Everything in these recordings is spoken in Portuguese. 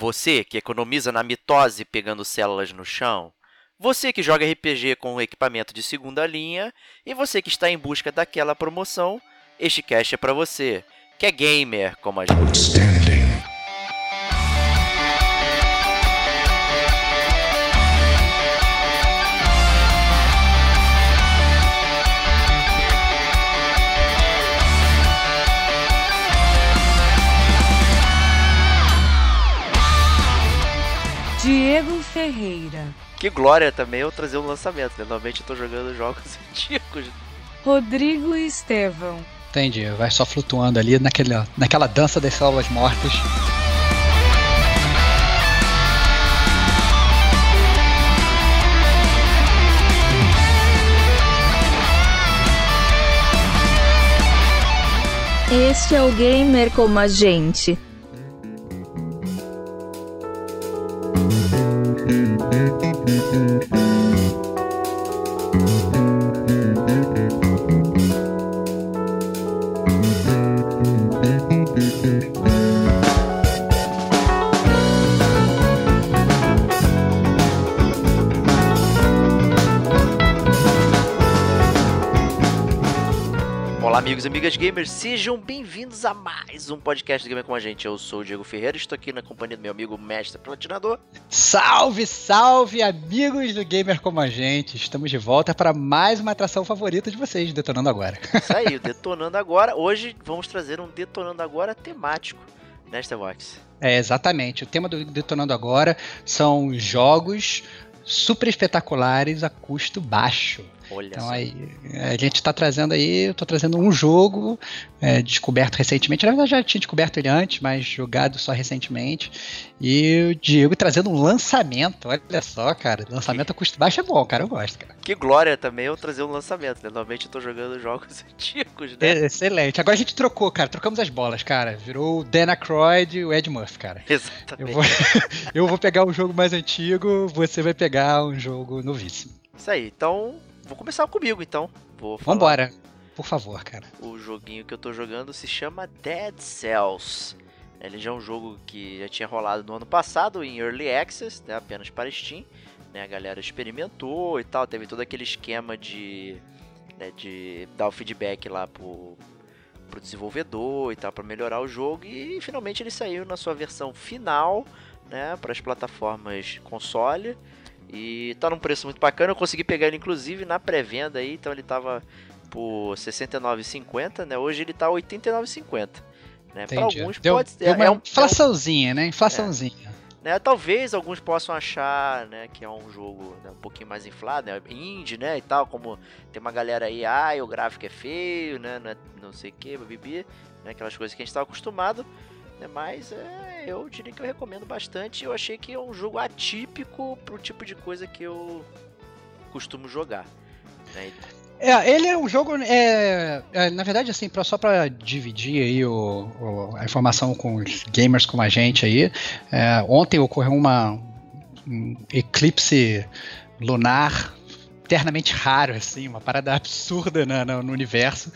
Você que economiza na mitose pegando células no chão. Você que joga RPG com equipamento de segunda linha. E você que está em busca daquela promoção. Este cast é para você, que é gamer como a gente. Ferreira, Que glória também eu trazer um lançamento, né? Normalmente eu tô jogando jogos antigos. Rodrigo Estevão, Entendi, vai só flutuando ali naquele, naquela dança das células mortas. Este é o Gamer como a gente. Mm-hmm. Amigos e amigas gamers, sejam bem-vindos a mais um podcast do Gamer com a gente. Eu sou o Diego Ferreira e estou aqui na companhia do meu amigo mestre platinador. Salve, salve, amigos do Gamer Como a Gente! Estamos de volta para mais uma atração favorita de vocês, Detonando Agora. Isso aí, o Detonando Agora. Hoje vamos trazer um Detonando Agora temático, né, Starbox? É, exatamente. O tema do Detonando Agora são jogos super espetaculares a custo baixo. Olha Então só. aí, a gente tá trazendo aí, eu tô trazendo um jogo é, descoberto recentemente. Na verdade, já tinha descoberto ele antes, mas jogado só recentemente. E o Diego trazendo um lançamento. Olha só, cara. Lançamento a custo baixo é bom, cara. Eu gosto, cara. Que glória também eu trazer um lançamento, né? Normalmente eu tô jogando jogos antigos, né? É, excelente. Agora a gente trocou, cara. Trocamos as bolas, cara. Virou o Dan Aykroyd e o Ed Murphy, cara. Eu Exatamente. vou, eu vou pegar um jogo mais antigo, você vai pegar um jogo novíssimo. Isso aí, então vou começar comigo então. Vou falar. Vambora. Por favor, cara. O joguinho que eu tô jogando se chama Dead Cells. Ele já é um jogo que já tinha rolado no ano passado em Early Access, né, apenas para Steam. Né, a galera experimentou e tal, teve todo aquele esquema de, né, de dar o feedback lá pro, pro desenvolvedor e tal, para melhorar o jogo. E finalmente ele saiu na sua versão final né, para as plataformas console. E tá num preço muito bacana. Eu consegui pegar ele inclusive na pré-venda aí, então ele tava por R$ 69,50, né? Hoje ele tá R$ 89,50. Né? Para alguns deu, pode deu é, uma é um, é inflaçãozinha, né? Inflaçãozinha. né? Talvez alguns possam achar, né, que é um jogo né, um pouquinho mais inflado, né? Indie, né, e tal, como tem uma galera aí, ah, o gráfico é feio, né, não, é- não sei o que, bibi, né, aquelas coisas que a gente tá acostumado, né, mas é, eu diria que eu recomendo bastante. Eu achei que é um jogo atípico pro tipo de coisa que eu costumo jogar. Né? É, ele é um jogo, é, é, na verdade, assim, pra, só para dividir aí o, o- a informação com os gamers como a gente aí, é, ontem ocorreu uma, um eclipse lunar eternamente raro, assim, uma parada absurda na- na- no universo,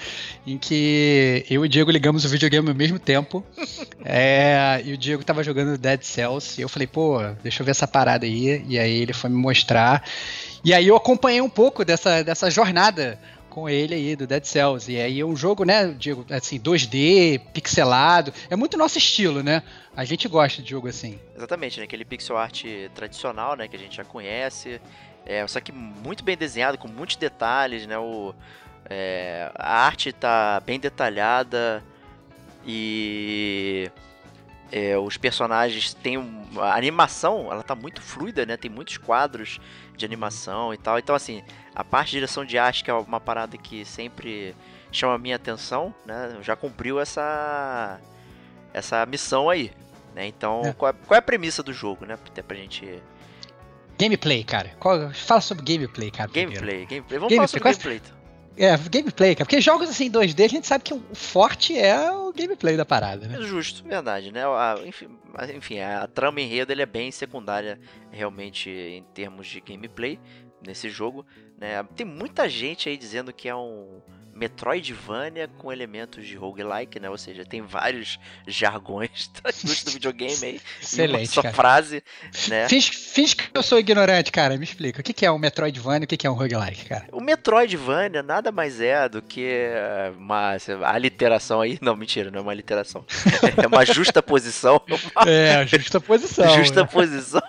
em que eu e o Diego ligamos o videogame ao mesmo tempo, é, e o Diego tava jogando Dead Cells, e eu falei, pô, deixa eu ver essa parada aí, e aí ele foi me mostrar, e aí eu acompanhei um pouco dessa, dessa jornada com ele aí, do Dead Cells. E aí é um jogo, né, Diego, assim, 2D, pixelado. É muito nosso estilo, né? A gente gosta de jogo assim. Exatamente, né? Aquele pixel art tradicional, né? Que a gente já conhece. É, só que muito bem desenhado, com muitos detalhes, né? O, é, a arte tá bem detalhada e é, os personagens têm um, a animação, ela tá muito fluida, né? Tem muitos quadros de animação e tal. Então assim, a parte de direção de arte que é uma parada que sempre chama a minha atenção, né? Já cumpriu essa essa missão aí, né? Então, É. qual, é, qual é a premissa do jogo, né? Até pra gente Gameplay, cara. Qual- fala sobre gameplay, cara. primeiro. gameplay, gameplay. Vamos Gameplay, falar sobre gameplay. então. É, gameplay, cara. Porque jogos assim 2D, a gente sabe que o forte é o gameplay da parada, né? É justo, verdade, né? A- enfim, mas, enfim, a trama enredo ele é bem secundária realmente em termos de gameplay nesse jogo, né? Tem muita gente aí dizendo que é um Metroidvania com elementos de roguelike, né? Ou seja, tem vários jargões do videogame aí. Excelente, Só cara. frase, né? Fiz, fiz que eu sou ignorante, cara. Me explica. O que é um Metroidvania e o que é um roguelike, cara? O Metroidvania nada mais é do que uma a literação aí, não, mentira, não é uma literação. É uma justa posição, É, justa posição. justa né? posição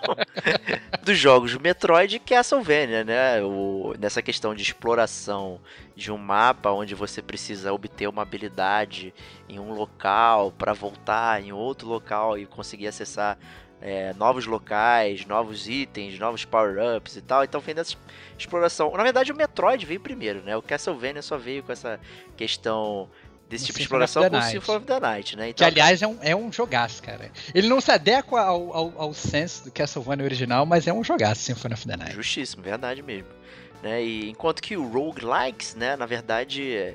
dos jogos Metroid e Castlevania, né? O, nessa questão de exploração de um mapa onde você precisa obter uma habilidade em um local para voltar em outro local e conseguir acessar é, novos locais, novos itens, novos power-ups e tal. Então vem dessa exploração. Na verdade, o Metroid veio primeiro, né? O Castlevania só veio com essa questão desse tipo de exploração com o. Symphony of the Night, né? Que, Então, aliás, é um, é um jogaço, cara. Ele não se adequa ao, ao, ao sense do Castlevania original, mas é um jogaço, Symphony of the Night. Justíssimo, verdade mesmo. Né? E enquanto que o roguelikes, né, na verdade, é,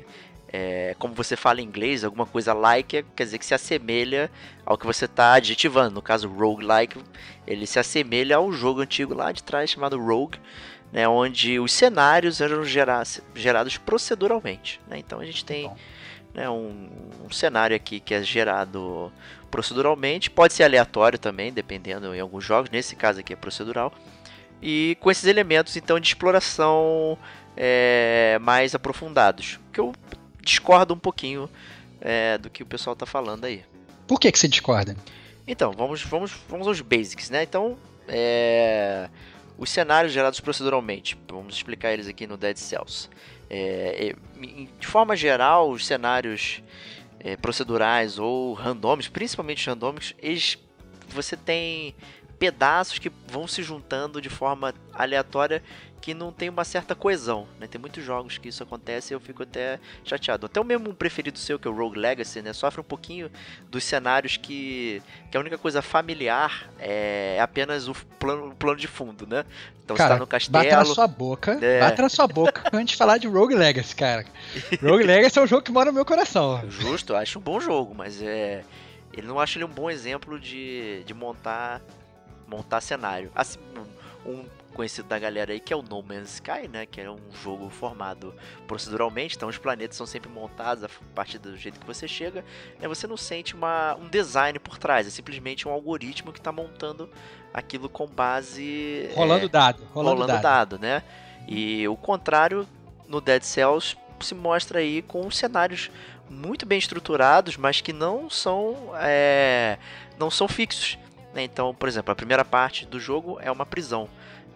é, como você fala em inglês, alguma coisa like é- quer dizer que se assemelha ao que você está adjetivando. No caso, roguelike, ele se assemelha ao jogo antigo lá de trás chamado Rogue, né, onde os cenários eram gera- gerados proceduralmente. Né? Então a gente tem né, um, um cenário aqui que é gerado proceduralmente, pode ser aleatório também, dependendo em alguns jogos, nesse caso aqui é procedural, e com esses elementos então de exploração é, mais aprofundados, que eu discordo um pouquinho é, do que o pessoal está falando aí. Por que, que você discorda? Então, vamos, vamos, vamos aos basics, né? Então, é, os cenários gerados proceduralmente, vamos explicar eles aqui no Dead Cells. É, é, de forma geral, os cenários é, procedurais ou randômicos, principalmente randômicos, eles, você tem pedaços que vão se juntando de forma aleatória que não tem uma certa coesão. Né? Tem muitos jogos que isso acontece e eu fico até chateado. Até o mesmo preferido seu, que é o Rogue Legacy, né? sofre um pouquinho dos cenários que, que a única coisa familiar é apenas o plano, o plano de fundo, né? Então Cara, você tá no Bata na castelo. sua boca. É. Bata na sua boca antes de falar de Rogue Legacy, cara. Rogue Legacy é um jogo que mora no meu coração. Justo, eu acho um bom jogo, mas é. Ele não acho ele um bom exemplo de, de montar montar cenário. Assim, um, um conhecido da galera aí que é o No Man's Sky, né? Que é um jogo formado proceduralmente, então os planetas são sempre montados a partir do jeito que você chega. Né, você não sente uma, um design por trás, é simplesmente um algoritmo que está montando aquilo com base. Rolando é, dado. Rolando, rolando dado. dado, né? E o contrário no Dead Cells se mostra aí com cenários muito bem estruturados, mas que não são é, não são fixos. Né? Então, por exemplo, a primeira parte do jogo é uma prisão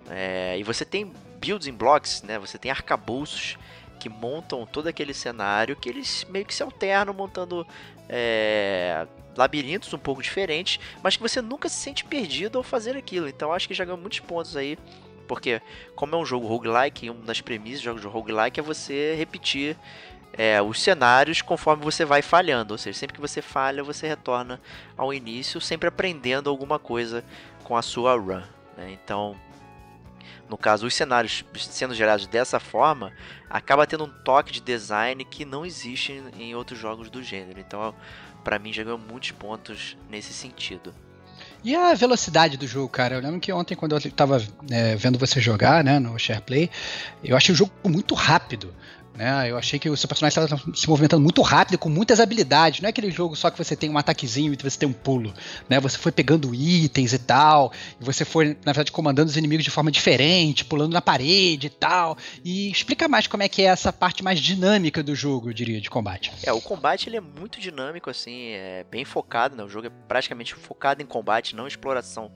é, e você tem building blocks, né? Você tem arcabouços que montam todo aquele cenário que eles meio que se alternam montando é, labirintos um pouco diferentes, mas que você nunca se sente perdido ao fazer aquilo. Então acho que já ganhou muitos pontos aí porque, como é um jogo roguelike, uma das premissas de jogos de roguelike é você repetir é, os cenários conforme você vai falhando. Ou seja, sempre que você falha, você retorna ao início, sempre aprendendo alguma coisa com a sua run. né? Então, no caso, os cenários sendo gerados dessa forma, acaba tendo um toque de design que não existe em outros jogos do gênero. Então, para mim, já ganhou muitos pontos nesse sentido. E a velocidade do jogo, cara? Eu lembro que ontem, quando eu tava é, vendo você jogar, né, no SharePlay, eu achei o jogo muito rápido. Né? Eu achei que o seu personagem estava se movimentando muito rápido, com muitas habilidades. Não é aquele jogo só que você tem um ataquezinho e você tem um pulo. Né? Você foi pegando itens e tal, e você foi, na verdade, comandando os inimigos de forma diferente, pulando na parede e tal. E explica mais como é que é essa parte mais dinâmica do jogo, eu diria, de combate. É, o combate ele é muito dinâmico, assim, é bem focado, né? O jogo é praticamente focado em combate, não exploração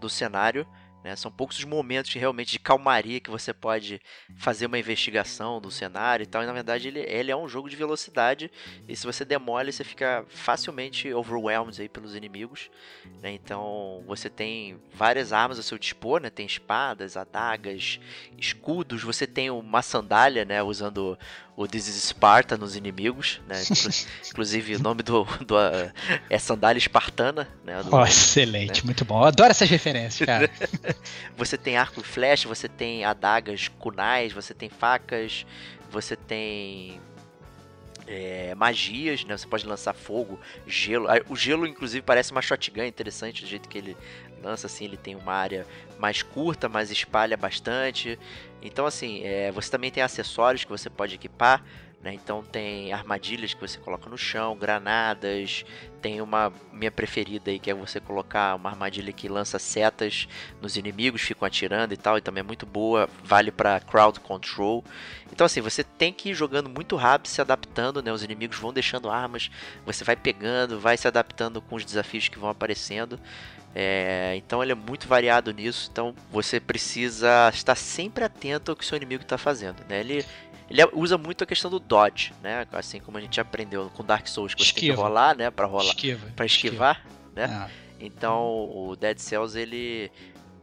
do cenário. Né? São poucos os momentos realmente de calmaria que você pode fazer uma investigação do cenário e tal. E na verdade ele, ele é um jogo de velocidade. E se você demole, você fica facilmente overwhelmed aí pelos inimigos. Né? Então você tem várias armas a seu dispor, né? Tem espadas, adagas, escudos. Você tem uma sandália, né? Usando o This is Sparta nos inimigos, né? Inclusive o nome do, do é sandália espartana, né? Do, oh, excelente, né? muito bom. Eu adoro essas referências, cara. você tem arco e flecha, você tem adagas kunais, você tem facas, você tem é, magias, né? Você pode lançar fogo, gelo. O gelo, inclusive, parece uma shotgun interessante do jeito que ele lança, assim, ele tem uma área mais curta, mas espalha bastante. Então, assim, é, você também tem acessórios que você pode equipar. Né? Então tem armadilhas que você coloca no chão, granadas, tem uma minha preferida aí que é você colocar uma armadilha que lança setas nos inimigos, ficam atirando e tal, e também é muito boa, vale para crowd control. Então assim, você tem que ir jogando muito rápido, se adaptando, né? Os inimigos vão deixando armas, você vai pegando, vai se adaptando com os desafios que vão aparecendo. É, então ele é muito variado nisso, então você precisa estar sempre atento ao que o seu inimigo está fazendo. Né? Ele, ele usa muito a questão do dodge, né? Assim como a gente aprendeu com Dark Souls, que você Esquiva. tem que rolar, né? Para rolar, para esquivar, Esquiva. né? Ah. Então o Dead Cells ele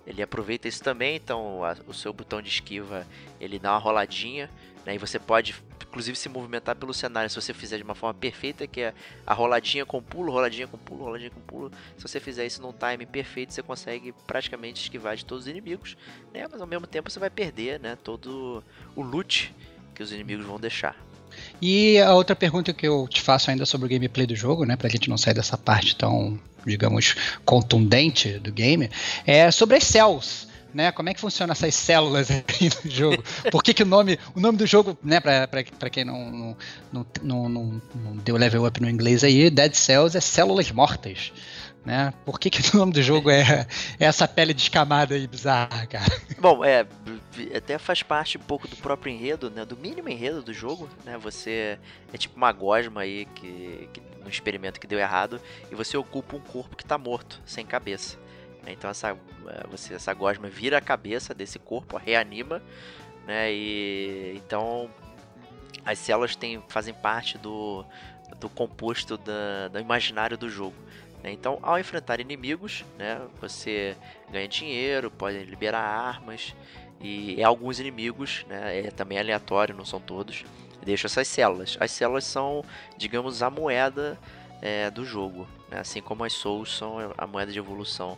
ele aproveita isso também. Então a, o seu botão de esquiva ele dá uma roladinha, né? E você pode inclusive se movimentar pelo cenário se você fizer de uma forma perfeita, que é a roladinha com pulo, roladinha com pulo, roladinha com pulo. Se você fizer isso num time perfeito, você consegue praticamente esquivar de todos os inimigos, né? Mas ao mesmo tempo você vai perder, né, todo o loot que os inimigos vão deixar. E a outra pergunta que eu te faço ainda sobre o gameplay do jogo, né, pra gente não sair dessa parte tão, digamos, contundente do game, é sobre as cells né? Como é que funciona essas células aí no jogo? Por que, que o nome, o nome do jogo, né, para quem não não, não, não, não, não deu level up no inglês aí, Dead Cells é células mortas. Né? Por que, que o nome do jogo é, é essa pele descamada e bizarra, cara? Bom, é, até faz parte um pouco do próprio enredo, né? Do mínimo enredo do jogo, né? Você é tipo uma gosma aí que, que um experimento que deu errado e você ocupa um corpo que está morto, sem cabeça. Né? Então essa, é, você, essa gosma vira a cabeça desse corpo, reanima, né? E então as células têm, fazem parte do, do composto da, do imaginário do jogo. Né? Então, ao enfrentar inimigos, né, você ganha dinheiro, pode liberar armas e alguns inimigos, né, é também aleatório, não são todos, deixam essas células. As células são, digamos, a moeda é, do jogo, né? assim como as souls são a moeda de evolução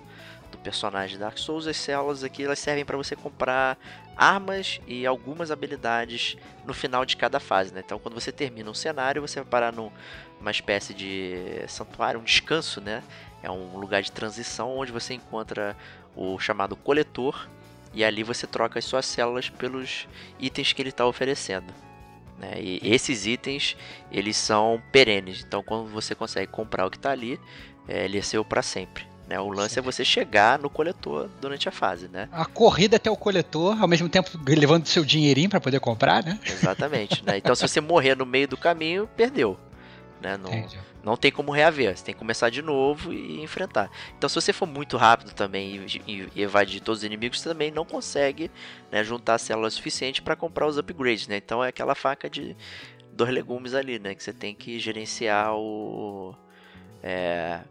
do personagem Dark Souls, as células aqui elas servem para você comprar armas e algumas habilidades no final de cada fase. Né? Então, quando você termina um cenário, você vai parar numa espécie de santuário, um descanso, né? É um lugar de transição onde você encontra o chamado coletor e ali você troca as suas células pelos itens que ele está oferecendo. Né? E esses itens eles são perenes, então quando você consegue comprar o que está ali, é, ele é seu para sempre. Né? O lance Sim. é você chegar no coletor durante a fase, né? A corrida até o coletor, ao mesmo tempo levando seu dinheirinho para poder comprar, né? Exatamente. né? Então se você morrer no meio do caminho, perdeu. Né? Não, não tem como reaver, você tem que começar de novo e enfrentar. Então, se você for muito rápido também e, e evadir todos os inimigos, você também não consegue né, juntar células suficiente para comprar os upgrades. Né? Então, é aquela faca de dois legumes ali, né? Que você tem que gerenciar o. É,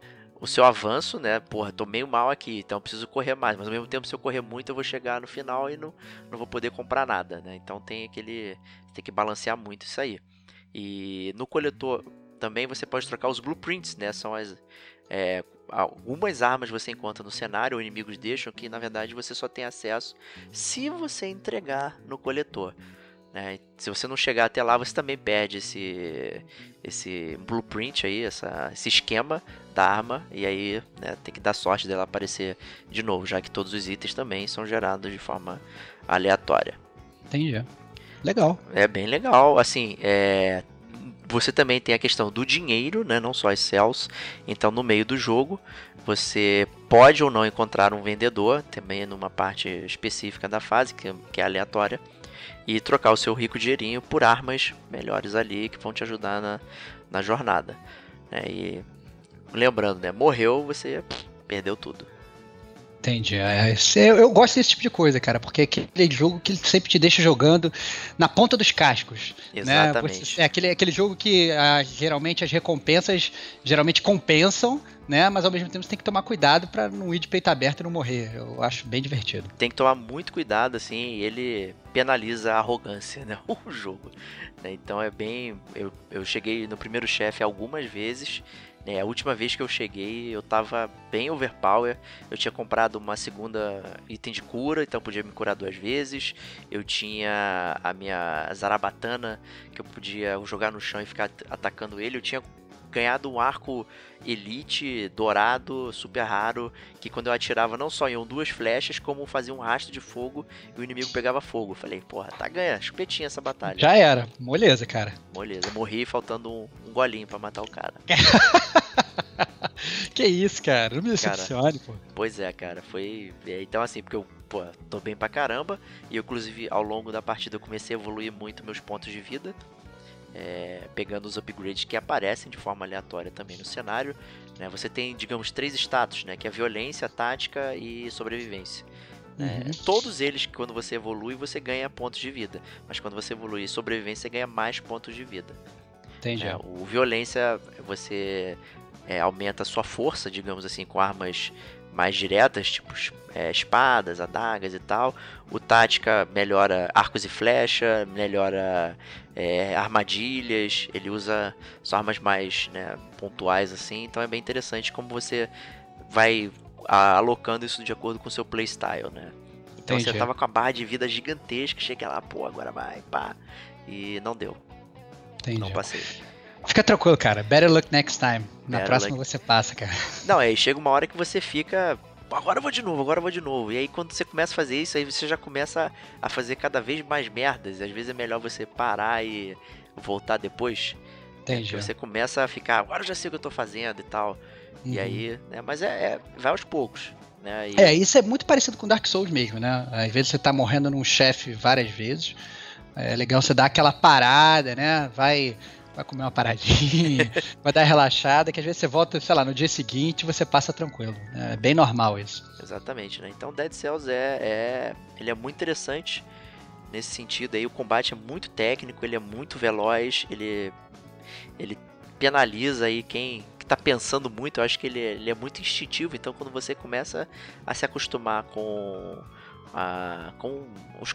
o seu avanço, né? Porra, tô meio mal aqui, então preciso correr mais. Mas ao mesmo tempo, se eu correr muito, eu vou chegar no final e não, não vou poder comprar nada, né? Então tem aquele. Tem que balancear muito isso aí. E no coletor também você pode trocar os blueprints, né? São as. É, algumas armas você encontra no cenário, ou inimigos deixam, que na verdade você só tem acesso se você entregar no coletor. Né? Se você não chegar até lá, você também perde esse, esse blueprint aí, essa, esse esquema da arma, e aí né, tem que dar sorte dela aparecer de novo, já que todos os itens também são gerados de forma aleatória. Entendi. Legal. É bem legal. Assim, é, você também tem a questão do dinheiro, né? Não só as cells. Então, no meio do jogo, você pode ou não encontrar um vendedor, também numa parte específica da fase, que, que é aleatória e trocar o seu rico dinheirinho por armas melhores ali que vão te ajudar na, na jornada. Né? E lembrando, né? Morreu, você perdeu tudo. Entendi. É, eu, eu, gosto desse tipo de coisa, cara, porque é aquele jogo que sempre te deixa jogando na ponta dos cascos. Né? Exatamente. Né? Você, é aquele, aquele jogo que ah, geralmente as recompensas geralmente compensam, né? Mas ao mesmo tempo você tem que tomar cuidado para não ir de peito aberto e não morrer. Eu acho bem divertido. Tem que tomar muito cuidado, assim, ele penaliza a arrogância, né? O jogo. Né? Então é bem. Eu, eu cheguei no primeiro chefe algumas vezes é, a última vez que eu cheguei, eu tava bem overpower. Eu tinha comprado uma segunda item de cura, então podia me curar duas vezes. Eu tinha a minha Zarabatana, que eu podia jogar no chão e ficar atacando ele. Eu tinha ganhado um arco elite, dourado, super raro, que quando eu atirava não só iam duas flechas, como fazia um rastro de fogo e o inimigo pegava fogo. Falei, porra, tá ganhando, espetinha essa batalha. Já era, moleza, cara. Moleza, morri faltando um, um golinho pra matar o cara. que isso, cara, não me decepcione, pô. Pois é, cara, foi. é, Então, assim, porque eu, pô, tô bem pra caramba. E eu, inclusive, ao longo da partida, eu comecei a evoluir muito meus pontos de vida. É, pegando os upgrades que aparecem de forma aleatória também no cenário. né? Você tem, digamos, três status, né? Que é violência, tática e sobrevivência. né? Uhum. Todos eles, quando você evolui, você ganha pontos de vida. Mas quando você evolui sobrevivência, você ganha mais pontos de vida. Entendi. É, o violência, você é, aumenta a sua força, digamos assim, com armas mais diretas, tipo é, espadas, adagas e tal. O tática melhora arcos e flecha, melhora é, armadilhas. Ele usa só armas mais né, pontuais assim. Então é bem interessante como você vai alocando isso de acordo com o seu playstyle, né? Então você Entendi. tava com a barra de vida gigantesca, chega lá, pô, agora vai, pá. E não deu, Entendi. não passei. Fica tranquilo, cara. Better luck next time. Na Better próxima luck. você passa, cara. Não, aí chega uma hora que você fica. Agora eu vou de novo, agora eu vou de novo. E aí quando você começa a fazer isso, aí você já começa a fazer cada vez mais merdas. Às vezes é melhor você parar e voltar depois. Entendi. Porque você começa a ficar, agora eu já sei o que eu tô fazendo e tal. E Uhum. aí, né? Mas é, é- vai aos poucos. Né? E- É, isso é muito parecido com Dark Souls mesmo, né? Às vezes você tá morrendo num chefe várias vezes. É legal você dar aquela parada, né? Vai, vai comer uma paradinha, vai dar relaxada, que às vezes você volta, sei lá, no dia seguinte você passa tranquilo. É bem normal isso. Exatamente, né? Então Dead Cells é, é. Ele é muito interessante nesse sentido aí. O combate é muito técnico, ele é muito veloz, ele. Ele penaliza aí quem que tá pensando muito. Eu acho que ele, ele é muito instintivo, então quando você começa a se acostumar com. A- com os,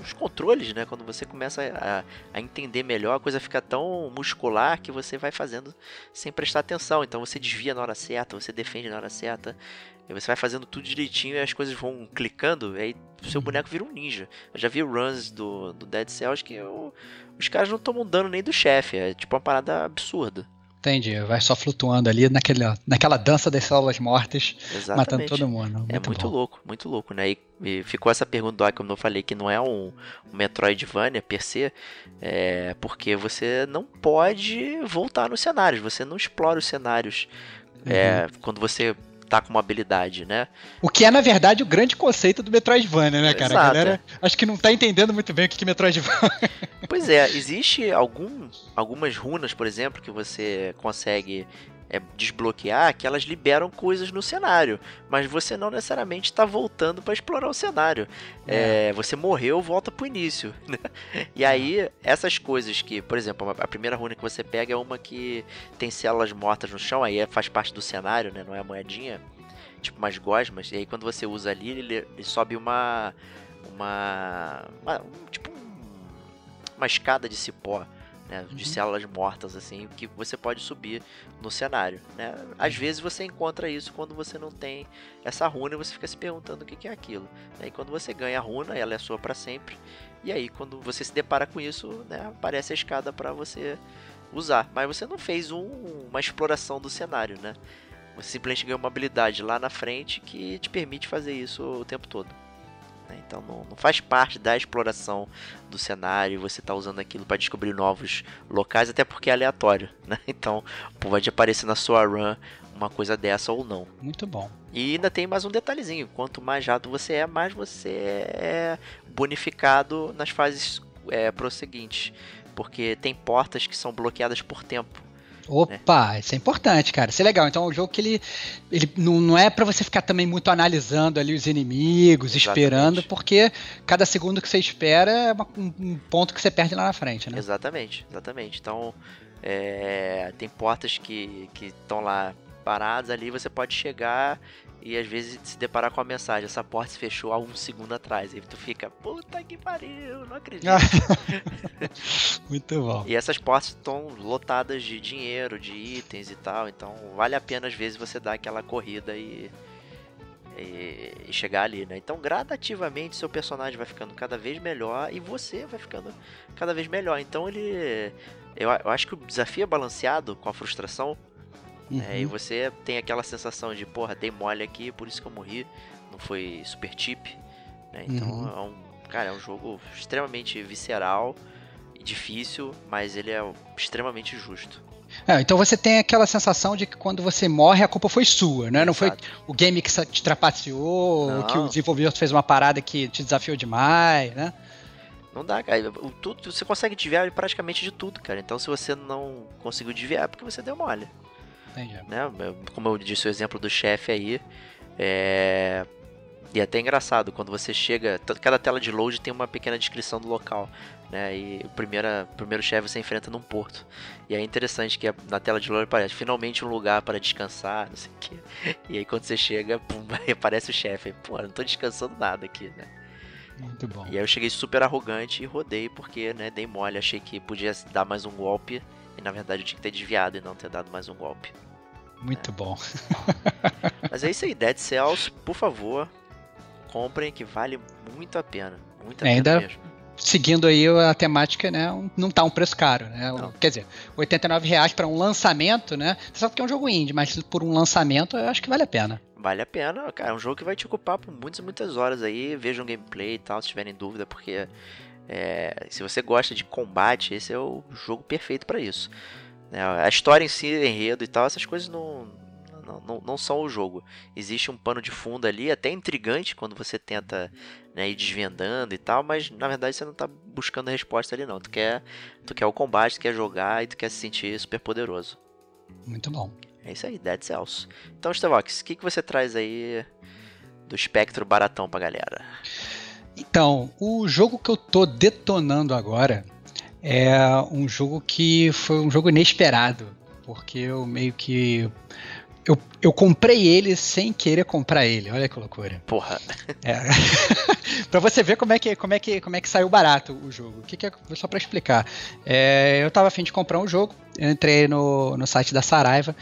os controles, né? Quando você começa a, a entender melhor, a coisa fica tão muscular que você vai fazendo sem prestar atenção. Então você desvia na hora certa, você defende na hora certa. E você vai fazendo tudo direitinho e as coisas vão clicando, e aí seu boneco vira um ninja. Eu já vi runs do, do Dead Cells que o- os caras não tomam dano nem do chefe, é tipo uma parada absurda. Entendi. Vai só flutuando ali naquele, naquela dança das células mortas, matando Exatamente. todo mundo. É muito bom. louco, muito louco, né? E, e ficou essa pergunta do como eu falei, que não é um, um Metroidvania per se, é porque você não pode voltar nos cenários, você não explora os cenários Uhum. é, quando você tá com uma habilidade, né? O que é, na verdade, o grande conceito do Metroidvania, né, cara? A Exato, galera acho que não tá entendendo muito bem o que que é Metroidvania. Pois é, existe algum, algumas runas, por exemplo, que você consegue é, desbloquear, que elas liberam coisas no cenário, mas você não necessariamente está voltando para explorar o cenário. É, você morreu, volta pro início. né? E aí, essas coisas que, por exemplo, a primeira runa que você pega é uma que tem células mortas no chão, aí é- faz parte do cenário, né? Não é moedinha, tipo umas gosmas, e aí quando você usa ali, ele, ele sobe uma. Uma. uma- um- tipo um- uma escada de cipó. Né, de Uhum. células mortas assim que você pode subir no cenário né? às Uhum. vezes você encontra isso quando você não tem essa runa e você fica se perguntando o que que é aquilo né? e quando você ganha a runa ela é sua para sempre e aí quando você se depara com isso né, aparece a escada para você usar mas você não fez um- uma exploração do cenário né você simplesmente ganhou uma habilidade lá na frente que te permite fazer isso o tempo todo né? então não, não faz parte da exploração do cenário você tá usando aquilo para descobrir novos locais até porque é aleatório né então pode aparecer na sua run uma coisa dessa ou não Muito bom. e ainda tem mais um detalhezinho: quanto mais rápido você é, mais você é bonificado nas fases é, prosseguintes. Porque tem portas que são bloqueadas por tempo. Opa, isso é importante, cara. Isso é legal. Então é um jogo que ele, ele não, não é pra você ficar também muito analisando ali os inimigos, Exatamente. esperando, porque cada segundo que você espera é uma- um, um ponto que você perde lá na frente, né? Exatamente, exatamente. Então, é, tem portas que estão lá paradas ali, você pode chegar e às vezes se deparar com a mensagem: essa porta se fechou há um segundo atrás. E tu fica, puta que pariu, não acredito. Muito bom. E essas portas estão lotadas de dinheiro, de itens e tal, então vale a pena às vezes você dar aquela corrida e, e, e chegar ali, né? Então gradativamente seu personagem vai ficando cada vez melhor e você vai ficando cada vez melhor. Então ele eu, eu acho que o desafio é balanceado com a frustração. Uhum. É, e você tem aquela sensação de, porra, dei mole aqui, por isso que eu morri. Não foi super cheap. né? Então Uhum. é um. Cara, é um jogo extremamente visceral e difícil, mas ele é extremamente justo. É, então você tem aquela sensação de que quando você morre a culpa foi sua, né? Não foi o game que te trapaceou, Não. que o desenvolvedor fez uma parada que te desafiou demais, né? Não dá, cara. O, tudo, você consegue desviar praticamente de tudo, cara. Então se você não conseguiu desviar é porque você deu mole. Entendi. né? Como eu disse o exemplo do chefe aí, é... E é até engraçado, quando você chega, cada tela de load tem uma pequena descrição do local, né? E o primeiro, primeiro chefe você enfrenta num porto. E é interessante que na tela de load aparece finalmente um lugar para descansar, não sei o quê. E aí quando você chega, pum, aparece o chefe. Pô, não tô descansando nada aqui, né? Muito bom. E aí eu cheguei super arrogante e rodei porque, né, dei mole, achei que podia dar mais um golpe. E na verdade eu tinha que ter desviado e não ter dado mais um golpe. Muito bom. Mas é isso aí, Dead Cells, por favor, comprem que vale muito a pena. Muito a É, pena ainda- mesmo. Seguindo aí a temática, né? Não tá um preço caro, né? Não. Quer dizer, 89 reais para um lançamento, né? Você sabe que é um jogo indie, mas por um lançamento eu acho que vale a pena. Vale a pena, cara. É um jogo que vai te ocupar por muitas e muitas horas aí. Vejam gameplay e tal, se tiverem dúvida, porque é, se você gosta de combate, esse é o jogo perfeito pra isso. É, a história em si, enredo e tal, essas coisas não, não, não, não são o jogo. Existe um pano de fundo ali, até intrigante quando você tenta né, ir desvendando e tal, mas na verdade você não tá buscando a resposta ali não. Tu quer, tu quer o combate, tu quer jogar e tu quer se sentir super poderoso. Muito bom. É isso aí, Dead Cells. Então, Stevox, o que, que você traz aí do espectro baratão pra galera? Então, o jogo que eu tô detonando agora é um jogo que foi um jogo inesperado, porque eu meio que eu, eu comprei ele sem querer comprar ele. Olha que loucura. Porra, É. para você ver como é que como é que como é que saiu barato o jogo. O que, que é só para explicar? É, eu tava afim de comprar um jogo, eu entrei no, no site da Saraiva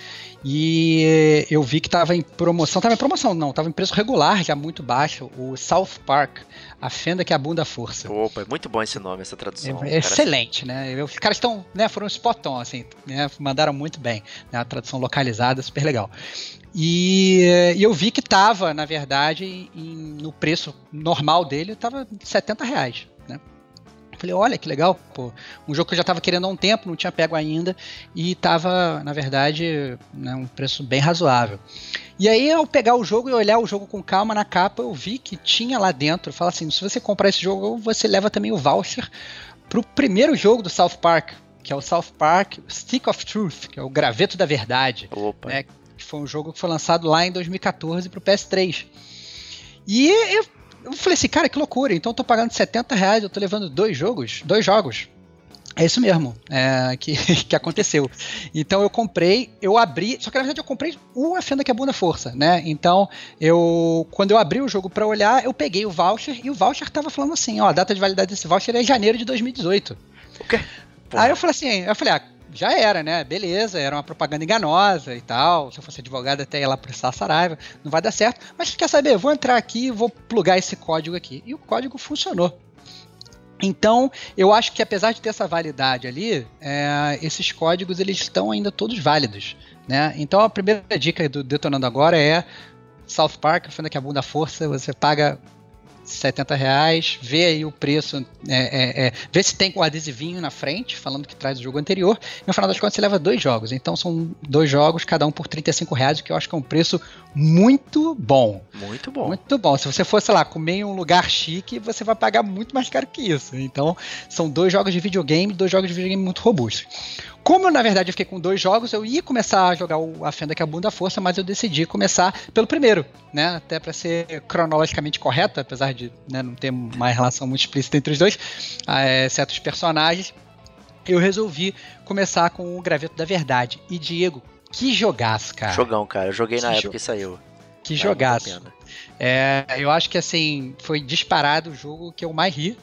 e eu vi que tava em promoção, tava em promoção não, tava em preço regular já muito baixo, o South Park, a fenda que abunda a força. opa, é muito bom esse nome, essa tradução. É Cara, excelente, né? Os caras estão, né, foram spot on, assim, né, mandaram muito bem, né, a tradução localizada, super legal. E, e eu vi que tava, na verdade, em- no preço normal dele, tava 70 reais, né? Falei, olha que legal, pô, um jogo que eu já tava querendo há um tempo, não tinha pego ainda, e tava, na verdade, né, um preço bem razoável. E aí, ao pegar o jogo e olhar o jogo com calma na capa, eu vi que tinha lá dentro, fala assim, se você comprar esse jogo, você leva também o voucher pro primeiro jogo do South Park, que é o South Park Stick of Truth, que é o Graveto da Verdade, Opa, né, que foi um jogo que foi lançado lá em 2014 pro PS3. E eu, eu falei assim, cara, que loucura, então eu tô pagando 70 reais, eu tô levando dois jogos, dois jogos. É isso mesmo é, que, que aconteceu. Então eu comprei, eu abri, só que na verdade eu comprei o A Fenda que Abunda Força, né? Então eu, quando eu abri o jogo pra olhar, eu peguei o voucher e o voucher tava falando assim, ó, a data de validade desse voucher é janeiro de 2018. o quê? Porra, Aí eu falei assim, eu falei, ah, já era, né? Beleza, era uma propaganda enganosa e tal. Se eu fosse advogado, até ia lá processar a Saraiva, não vai dar certo. Mas quer saber? Vou entrar aqui e vou plugar esse código aqui. E o código funcionou. Então, eu acho que apesar de ter essa validade ali, é, esses códigos eles estão ainda todos válidos. Né? Então, a primeira dica do Detonando Agora é South Park, Fenda que a força, você paga 70 reais, vê aí o preço, é, é, é, vê se tem o adesivinho na frente, falando que traz o jogo anterior, e no final das contas você leva dois jogos. Então são dois jogos, cada um por 35 reais, o que eu acho que é um preço muito bom. muito bom. Muito bom. Se você for, sei lá, comer em um lugar chique, você vai pagar muito mais caro que isso. Então, são dois jogos de videogame, dois jogos de videogame muito robustos. Como na verdade, eu fiquei com dois jogos, eu ia começar a jogar o A Fenda que abunda a força, mas eu decidi começar pelo primeiro, né? Até para ser cronologicamente correto, apesar de né, não ter uma relação muito explícita entre os dois, é, certos personagens. Eu resolvi começar com o Graveto da Verdade. E Diego, que jogaço, cara. Jogão, cara. Eu joguei na Que época jo- que saiu. Que a jogaço. É, eu acho que assim, foi disparado o jogo que eu mais ri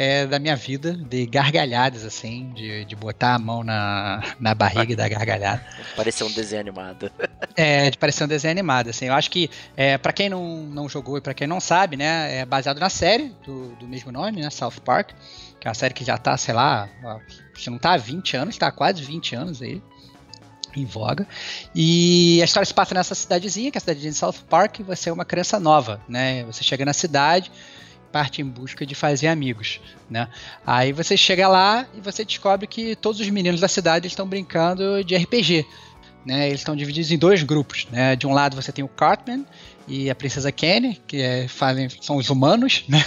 é, da minha vida, de gargalhadas, assim, de, de botar a mão na, na barriga e dar gargalhada. Pareceu um desenho animado. É, de parecer um desenho animado, assim. Eu acho que, é, para quem não, não jogou e para quem não sabe, né, é baseado na série do, do mesmo nome, né, South Park, que é uma série que já tá, sei lá, se não tá há 20 anos, tá há quase 20 anos aí em voga. E a história se passa nessa cidadezinha, que é a cidadezinha de South Park, e você é uma criança nova, né? Você chega na cidade, parte em busca de fazer amigos, né? Aí você chega lá e você descobre que todos os meninos da cidade estão brincando de RPG. Né, eles estão divididos em dois grupos. Né? De um lado você tem o Cartman e a Princesa Kenny, que é, fazem, são os humanos, né?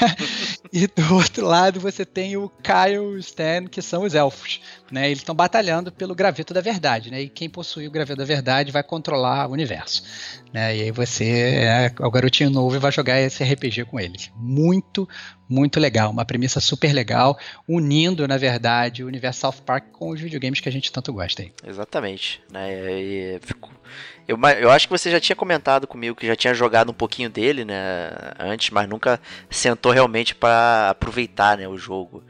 e do outro lado você tem o Kyle e Stan, que são os elfos. Né? Eles estão batalhando pelo graveto da verdade, né? E quem possui o graveto da verdade vai controlar o universo. Né? E aí você é o garotinho novo e vai jogar esse RPG com eles. Muito, muito legal. Uma premissa super legal, unindo, na verdade, o universo South Park com os videogames que a gente tanto gosta aí. Exatamente. Né? E eu, eu acho que você já tinha comentado comigo que já tinha jogado um pouquinho dele, né, antes, mas nunca sentou realmente para aproveitar, né, o jogo.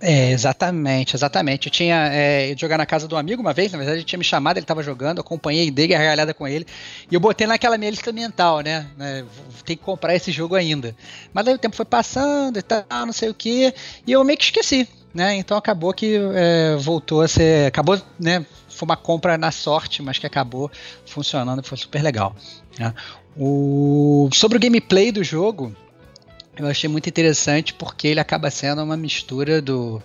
É, exatamente, exatamente. Eu tinha é, jogar na casa um amigo uma vez, na verdade ele tinha me chamado, ele estava jogando, acompanhei, dei gargalhada com ele, e eu botei naquela minha lista mental, né? né tem que comprar esse jogo ainda. Mas aí o tempo foi passando e tal, não sei o que, e eu meio que esqueci, né? Então acabou que é, voltou a ser. Acabou, né? foi uma compra na sorte, mas que acabou funcionando foi super legal. Né? O, sobre o gameplay do jogo, eu achei muito interessante porque ele acaba sendo uma mistura do,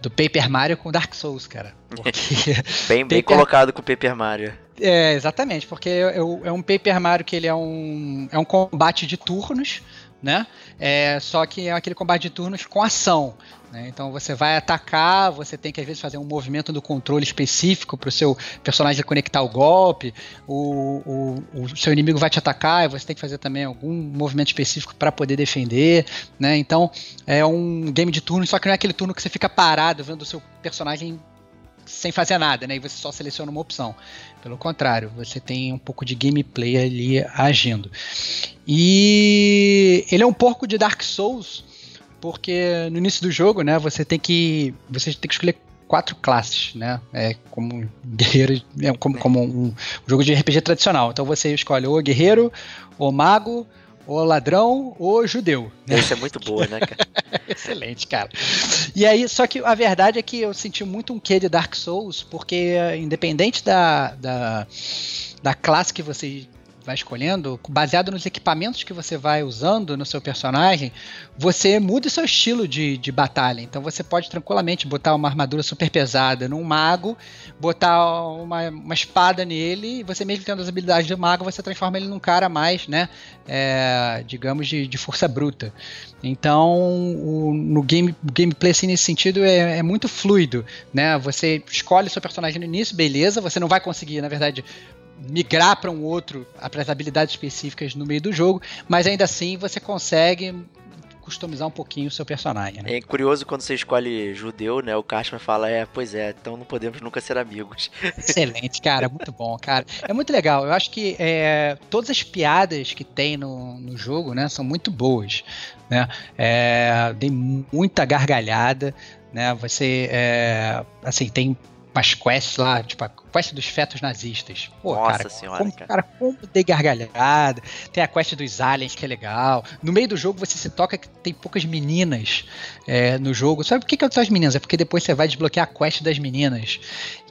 do Paper Mario com Dark Souls, cara. bem, bem Paper... colocado com o Paper Mario. É, exatamente, porque é, é um Paper Mario que ele é um, é um combate de turnos, né? É, só que é aquele combate de turnos com ação. Né? Então você vai atacar, você tem que às vezes fazer um movimento do controle específico para o seu personagem conectar o golpe, o, o, o, seu inimigo vai te atacar e você tem que fazer também algum movimento específico para poder defender. Né? Então é um game de turno, só que não é aquele turno que você fica parado vendo o seu personagem sem fazer nada, né? E você só seleciona uma opção. Pelo contrário, você tem um pouco de gameplay ali agindo. E ele é um pouco de Dark Souls, porque no início do jogo, né, você tem que você tem que escolher quatro classes, né? É como guerreiro, é como, como um, um, jogo de RPG tradicional. Então você escolhe o guerreiro, o mago, o ladrão ou judeu. Né? Isso é muito boa, né, cara? Excelente, cara. E aí, só que a verdade é que eu senti muito um quê de Dark Souls, porque independente da, da, da classe que você vai escolhendo, baseado nos equipamentos que você vai usando no seu personagem, você muda o seu estilo de, de batalha. Então você pode tranquilamente botar uma armadura super pesada num mago, botar uma, uma espada nele, e você mesmo tendo as habilidades do mago, você transforma ele num cara mais, né? É, digamos, de, de força bruta. Então, o, no game, gameplay, assim, nesse sentido, é, é, muito fluido, né? Você escolhe o seu personagem no início, beleza, você não vai conseguir, na verdade, migrar para um outro para as habilidades específicas no meio do jogo, mas ainda assim você consegue customizar um pouquinho o seu personagem. Né? É curioso quando você escolhe judeu, né? O Cashman fala, é, pois é, então não podemos nunca ser amigos. Excelente, cara, muito bom, cara. É muito legal. Eu acho que é, todas as piadas que tem no, no jogo, né, são muito boas, né? É, tem muita gargalhada, né? Você, é, assim, tem umas quests lá, tipo quest dos fetos nazistas. Pô, Nossa cara, senhora, como, cara. cara, como de gargalhada. Tem a quest dos aliens, que é legal. No meio do jogo você se toca que tem poucas meninas é, no jogo. Sabe por que, que eu as meninas? É porque depois você vai desbloquear a quest das meninas.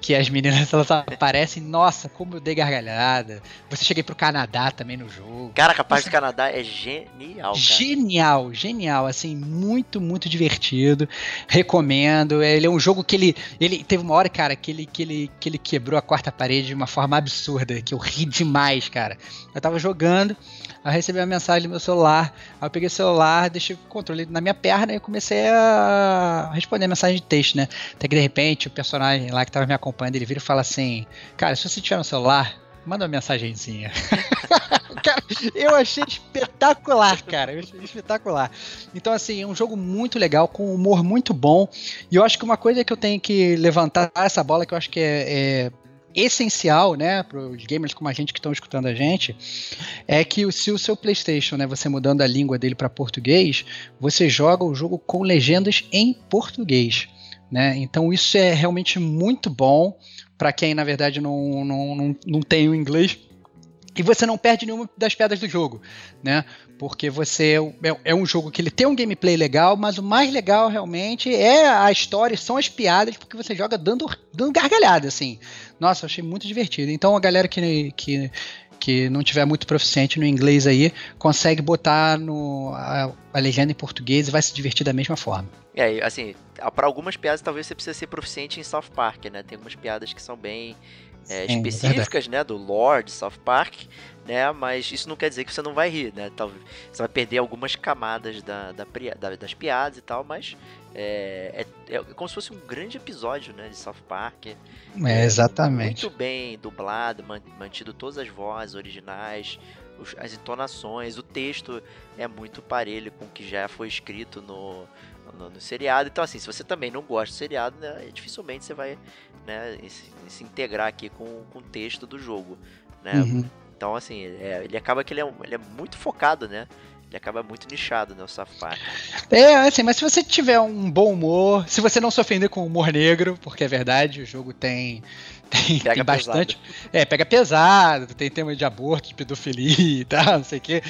Que as meninas elas aparecem, nossa, como eu dei gargalhada. Você cheguei pro Canadá também no jogo. Cara, capaz do Canadá é genial. Cara. Genial, genial. Assim, muito, muito divertido. Recomendo. Ele é um jogo que ele. Ele teve uma hora, cara, que ele, que ele, que ele quebrou quebrou a quarta parede de uma forma absurda, que eu ri demais, cara. Eu tava jogando, aí recebi uma mensagem no meu celular, aí eu peguei o celular, deixei o controle na minha perna e comecei a responder a mensagem de texto, né? Até que de repente o personagem lá que tava me acompanhando, ele vira e fala assim: Cara, se você tiver no celular, manda uma mensagenzinha. cara, eu achei espetacular, cara. Eu achei espetacular. Então, assim, é um jogo muito legal, com um humor muito bom. E eu acho que uma coisa que eu tenho que levantar essa bola, que eu acho que é, é essencial, né, para os gamers como a gente que estão escutando a gente, é que se o seu PlayStation, né, você mudando a língua dele para português, você joga o jogo com legendas em português, né? Então isso é realmente muito bom para quem na verdade não, não, não, não tem o inglês e você não perde nenhuma das pedras do jogo, né? Porque você é, é, um jogo que ele tem um gameplay legal, mas o mais legal realmente é a história, são as piadas, porque você joga dando, dando gargalhada, assim. Nossa, achei muito divertido. Então a galera que, que, que não tiver muito proficiente no inglês aí, consegue botar no, a, a legenda em português e vai se divertir da mesma forma. É, assim, para algumas piadas talvez você precise ser proficiente em South Park, né? Tem algumas piadas que são bem é, Sim, específicas, né, do lore de South Park, né, mas isso não quer dizer que você não vai rir, né, talvez você vai perder algumas camadas da, da, da das piadas e tal, mas é, é, é, como se fosse um grande episódio, né, de South Park. É, exatamente. Muito bem dublado, mantido todas as vozes originais, os, as entonações, o texto é muito parelho com o que já foi escrito no, no, no, seriado. Então, assim, se você também não gosta do seriado, né, dificilmente você vai né, se, se, integrar aqui com, com o texto do jogo. Né? Uhum. Então, assim, é, ele acaba que ele é, ele é muito focado, né? Ele acaba muito nichado, né, o Park. É, assim, mas se você tiver um bom humor, se você não se ofender com humor negro, porque é verdade, o jogo tem tem, pega tem bastante. Pesado. É, pega pesado, tem tema de aborto, de pedofilia e tal, não sei o quê.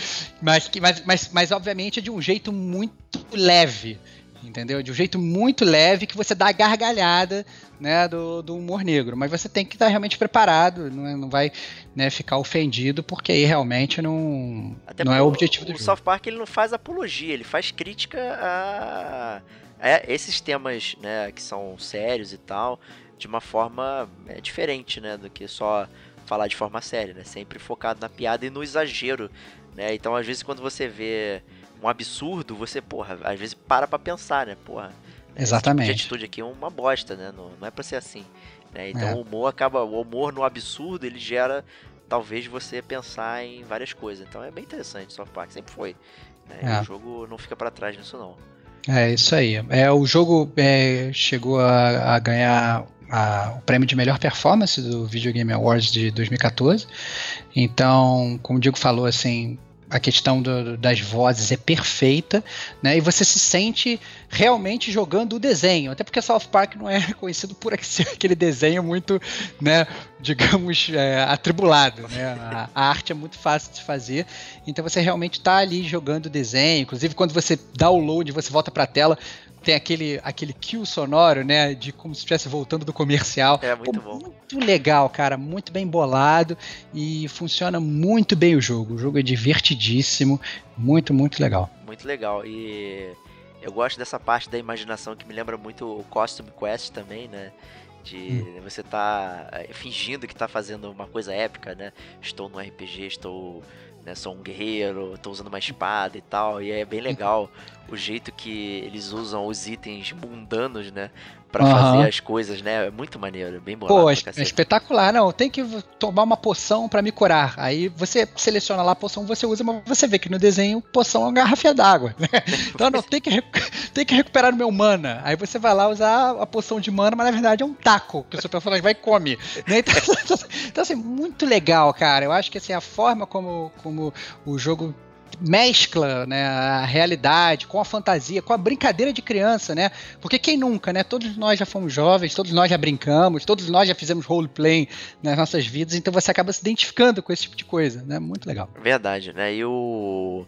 Mas, mas, mas, mas, obviamente, é de um jeito muito leve entendeu? De um jeito muito leve que você dá a gargalhada né, do, do humor negro. Mas você tem que estar realmente preparado, não, é, não vai né, ficar ofendido, porque aí realmente não, Até não é o objetivo o, do o jogo. O South Park ele não faz apologia, ele faz crítica a, a esses temas né, que são sérios e tal, de uma forma é, diferente né, do que só falar de forma séria, né? Sempre focado na piada e no exagero, né? Então, às vezes, quando você vê um absurdo, você, porra, às vezes para pra pensar, né? Porra. Exatamente. Esse tipo de atitude aqui é uma bosta, né? Não, não é pra ser assim. Né? Então é. o humor acaba. O humor no absurdo ele gera talvez você pensar em várias coisas. Então é bem interessante o South Park, sempre foi. Né? É. O jogo não fica para trás nisso não. É isso aí. É, o jogo é, chegou a, a ganhar a, o prêmio de melhor performance do Video Game Awards de 2014. Então, como o Diego falou, assim, a questão do, das vozes é perfeita, né? E você se sente realmente jogando o desenho, até porque South Park não é conhecido por aquele desenho muito, né, digamos, é, atribulado, né? A, a, arte é muito fácil de fazer, então você realmente está ali jogando o desenho. Inclusive quando você dá o load, você volta para a tela, tem aquele, aquele kill sonoro, né? De como se estivesse voltando do comercial. É muito Pô, bom. Muito legal, cara. Muito bem bolado e funciona muito bem o jogo. O jogo é divertidíssimo. Muito, muito legal. Muito legal. E eu gosto dessa parte da imaginação que me lembra muito o Costume Quest também, né? De hum. você tá eh, fingindo que tá fazendo uma coisa épica, né? Estou no RPG, estou né? Sou um guerreiro, tô usando uma espada e tal. E é bem legal o jeito que eles usam os itens mundanos, né? Pra uhum. fazer as coisas, né? É muito maneiro, bem bolado. Pô, é espetacular. Não, tem que tomar uma poção para me curar. Aí você seleciona lá a poção, você usa, mas você vê que no desenho poção é uma garrafa d'água. Né? Então não, tem que, tem que recuperar o meu mana. Aí você vai lá usar a poção de mana, mas na verdade é um taco que o seu personagem vai e come. Né? Então, então, assim, muito legal, cara. Eu acho que assim, a forma como, como o jogo mescla né, a realidade com a fantasia, com a brincadeira de criança, né? Porque quem nunca, né? Todos nós já fomos jovens, todos nós já brincamos, todos nós já fizemos roleplay nas nossas vidas, então você acaba se identificando com esse tipo de coisa, né? Muito legal. Verdade, né? E o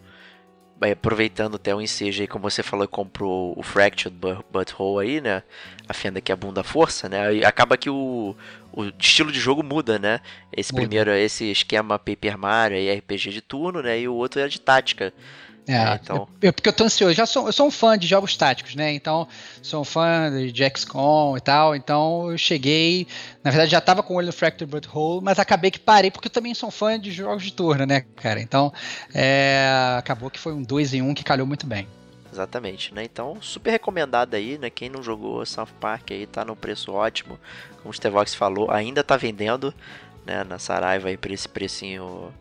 aproveitando até o ensejo aí, como você falou, comprou o Fractured Butthole aí, né? A fenda que abunda a força, né? E acaba que o, o estilo de jogo muda, né? Esse muda. primeiro, esse esquema Paper Mario e RPG de turno, né? E o outro é de tática. É, é, então... eu, porque eu tô ansioso. Já sou, eu sou um fã de jogos táticos, né? Então, sou um fã de XCOM e tal. Então, eu cheguei. Na verdade, já tava com o olho no Fractured But Hole, mas acabei que parei, porque eu também sou um fã de jogos de turno, né, cara? Então, é, acabou que foi um 2 em 1 um que calhou muito bem. Exatamente, né? Então, super recomendado aí, né? Quem não jogou South Park aí tá no preço ótimo. Como o Stevox falou, ainda tá vendendo, né? Na Saraiva aí por esse precinho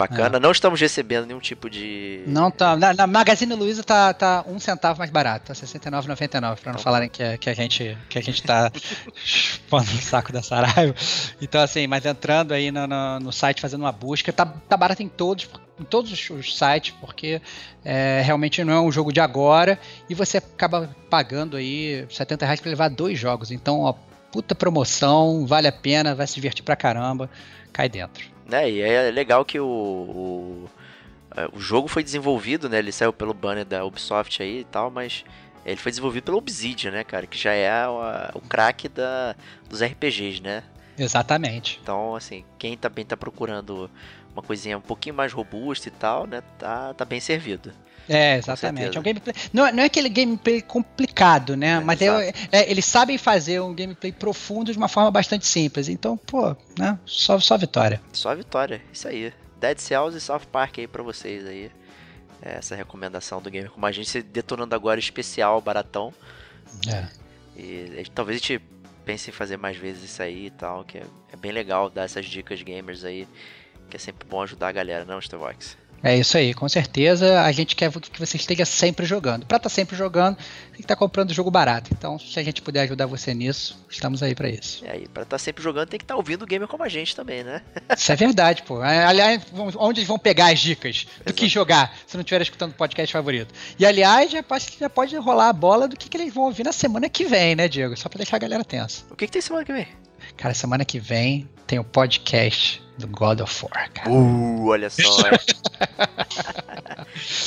Bacana. É. Não estamos recebendo nenhum tipo de. Não tá. Na, na Magazine Luiza tá, tá um centavo mais barato, tá R$69,99, pra não então, falarem que, é, que, a gente, que a gente tá pondo no saco da Saraiva. Então, assim, mas entrando aí no, no, no, site, fazendo uma busca, tá, tá barato em todos, em todos os, sites, porque é, realmente não é um jogo de agora e você acaba pagando aí 70 reais pra levar dois jogos. Então, ó, puta promoção, vale a pena, vai se divertir pra caramba, cai dentro. É, e é legal que o, o, é, o jogo foi desenvolvido, né? Ele saiu pelo banner da Ubisoft aí e tal, mas ele foi desenvolvido pela Obsidian, né, cara? Que já é o, o craque da, dos RPGs, né? Exatamente. Então, assim, quem também tá procurando uma coisinha um pouquinho mais robusta e tal, né? Tá, tá bem servido. É, exatamente. É um gameplay, não, é, não é aquele gameplay complicado, né? É, Mas é, é, eles sabem fazer um gameplay profundo de uma forma bastante simples. Então, pô, né? Só, só vitória. Só vitória, isso aí. Dead Cells e South Park aí pra vocês aí. É, essa recomendação do Gamer Como a gente detonando agora especial, baratão. É. E, talvez a gente pense em fazer mais vezes isso aí e tal, que é, é bem legal dar essas dicas gamers aí, que é sempre bom ajudar a galera, não, Starvox? É isso aí, com certeza a gente quer que você esteja sempre jogando. Para estar tá sempre jogando, tem que estar tá comprando jogo barato. Então, se a gente puder ajudar você nisso, estamos aí para isso. É aí, para estar tá sempre jogando, tem que estar ouvindo o gamer como a gente também, né? Isso é verdade, pô. É, aliás, onde eles vão pegar as dicas do Exato. que jogar, se não estiver escutando o podcast favorito. E aliás, já pode, já pode rolar a bola do que, que eles vão ouvir na semana que vem, né, Diego? Só para deixar a galera tensa. O que, que tem semana que vem? Cara, semana que vem tem o podcast do God of War, cara. Uh, olha só.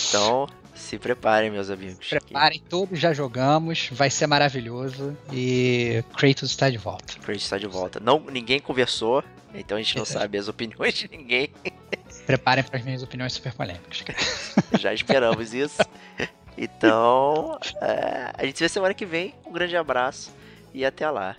então, se preparem, meus amigos. Se preparem, todos já jogamos, vai ser maravilhoso. E Kratos está de volta. Kratos está de volta. Não, ninguém conversou, então a gente não sabe as opiniões de ninguém. Preparem para as minhas opiniões super polêmicas. já esperamos isso. Então, é, a gente se vê semana que vem. Um grande abraço e até lá.